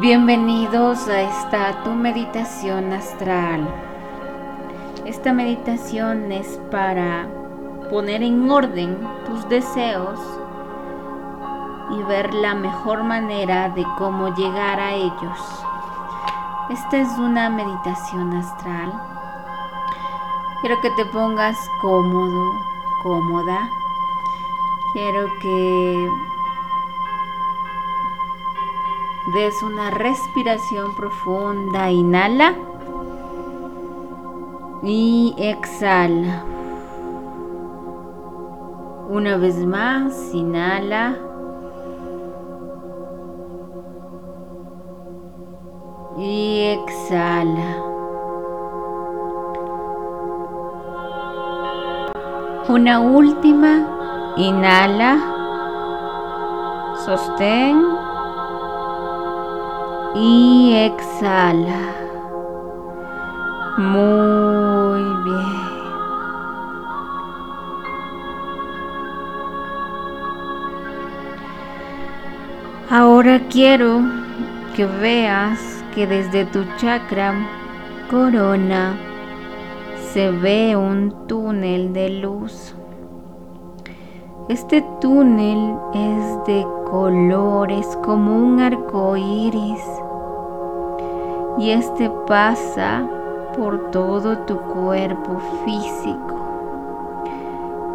Bienvenidos a esta tu meditación astral. Esta meditación es para poner en orden tus deseos y ver la mejor manera de cómo llegar a ellos. Esta es una meditación astral. Quiero que te pongas cómodo, cómoda. Quiero que des una respiración profunda, inhala y exhala. Una vez más, inhala. Y exhala. Una última, inhala, sostén y exhala. Muy bien. Ahora quiero que veas que desde tu chakra corona se ve un túnel de luz. Este túnel es de colores como un arco iris y este pasa por todo tu cuerpo físico,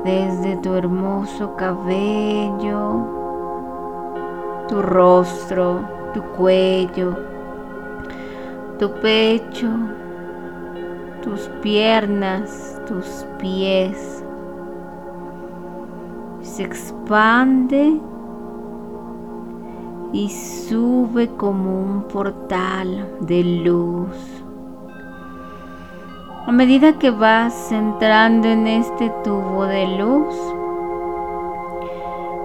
desde tu hermoso cabello, tu rostro, tu cuello, tu pecho, tus piernas, tus pies. Se expande y sube como un portal de luz. A medida que vas entrando en este tubo de luz,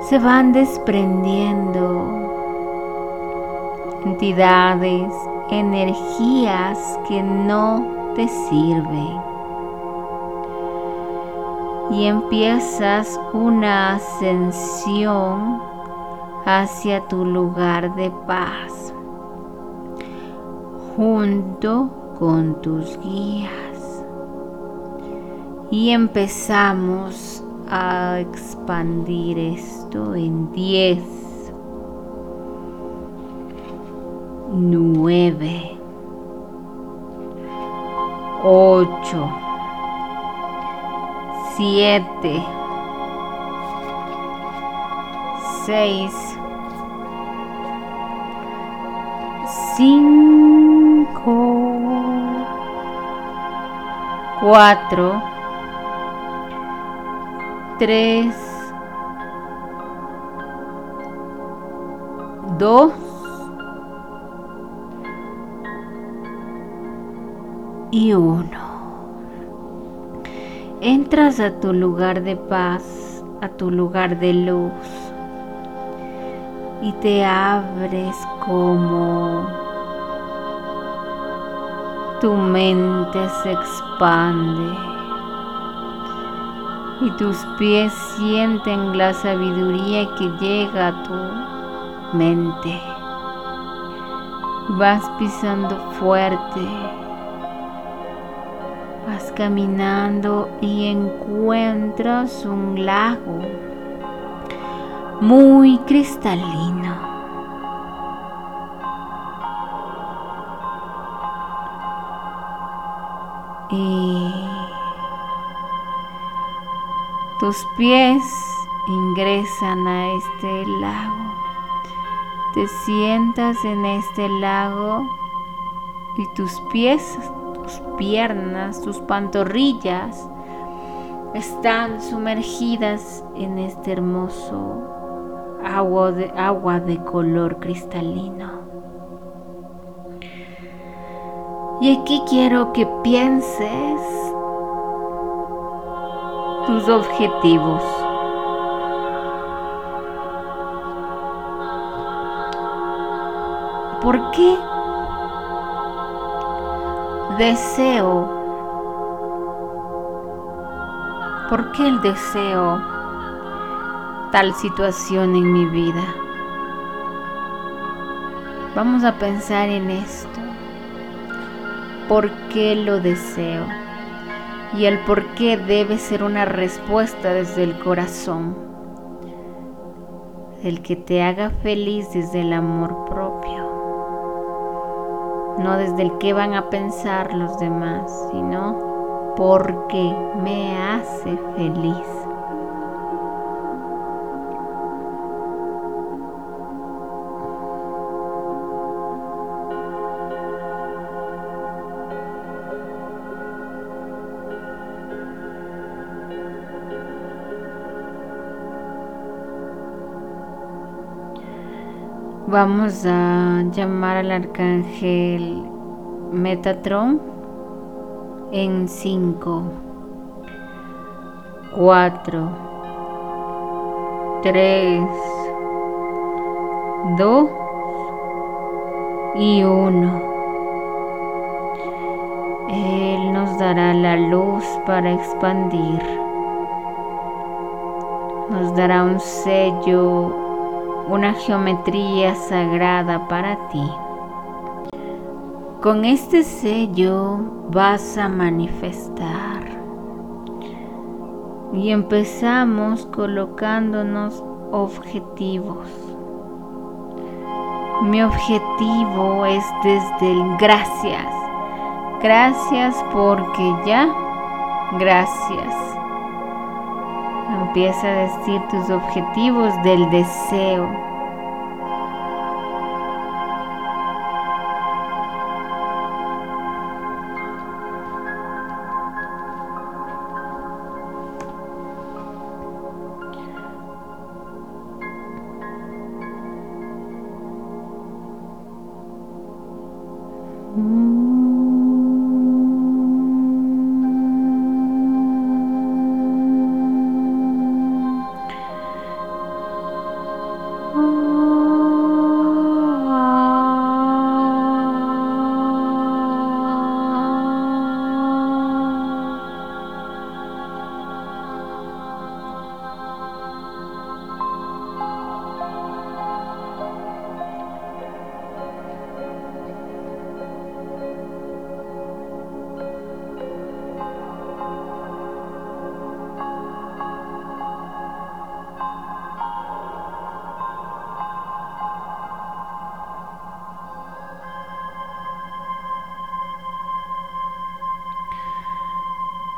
se van desprendiendo entidades, energías que no te sirven. Y empiezas una ascensión hacia tu lugar de paz junto con tus guías. Y empezamos a expandir esto en 10, 9, 8, 7, 6, cinco, cuatro, tres, dos y uno. Entras a tu lugar de paz, a tu lugar de luz y te abres como tu mente se expande y tus pies sienten la sabiduría que llega a tu mente. Vas pisando fuerte, vas caminando y encuentras un lago muy cristalino. Tus pies ingresan a este lago. Te sientas en este lago y tus pies, tus piernas, tus pantorrillas están sumergidas en este hermoso agua de, agua de color cristalino. Y aquí quiero que pienses tus objetivos. ¿Por qué deseo? ¿Por qué el deseo tal situación en mi vida? Vamos a pensar en esto. ¿Por qué lo deseo? Y el por qué debe ser una respuesta desde el corazón. El que te haga feliz desde el amor propio. No desde el qué van a pensar los demás, sino porque me hace feliz. Vamos a llamar al arcángel Metatron en 5, 4, 3, 2 y 1. Él nos dará la luz para expandir. Nos dará un sello una geometría sagrada para ti. Con este sello vas a manifestar. Y empezamos colocándonos objetivos. Mi objetivo es desde el gracias. Gracias porque ya. Gracias. Empieza a decir tus objetivos del deseo.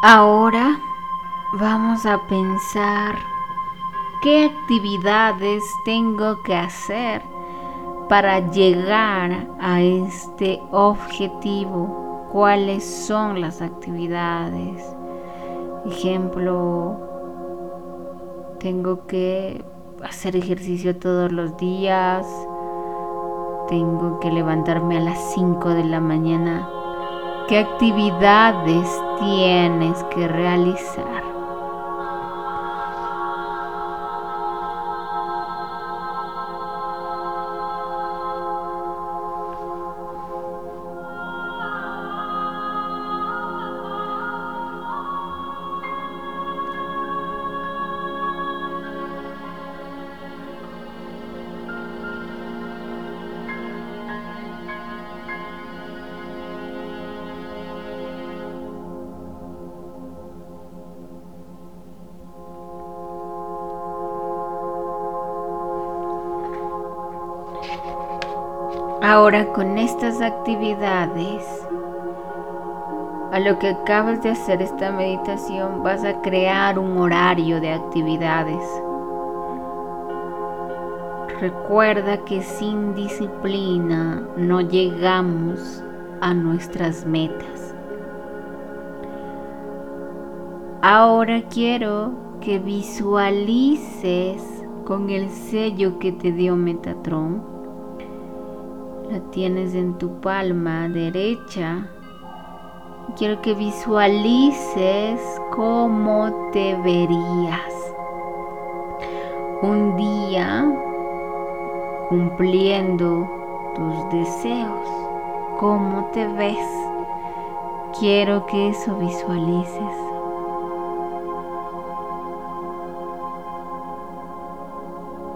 Ahora vamos a pensar qué actividades tengo que hacer para llegar a este objetivo. ¿Cuáles son las actividades? Ejemplo, tengo que hacer ejercicio todos los días. Tengo que levantarme a las 5 de la mañana ¿Qué actividades tienes que realizar? Ahora con estas actividades, a lo que acabas de hacer esta meditación, vas a crear un horario de actividades. Recuerda que sin disciplina no llegamos a nuestras metas. Ahora quiero que visualices con el sello que te dio Metatron la tienes en tu palma derecha. Quiero que visualices cómo te verías un día cumpliendo tus deseos. ¿Cómo te ves? Quiero que eso visualices.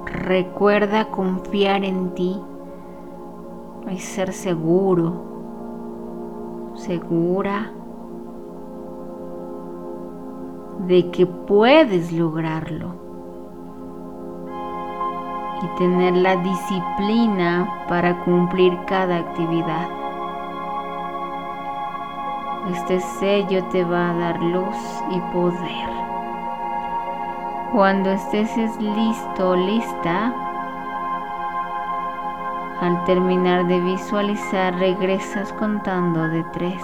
Recuerda confiar en ti es ser seguro, segura de que puedes lograrlo y tener la disciplina para cumplir cada actividad. Este sello te va a dar luz y poder. Cuando estés listo, lista, al terminar de visualizar regresas contando de tres.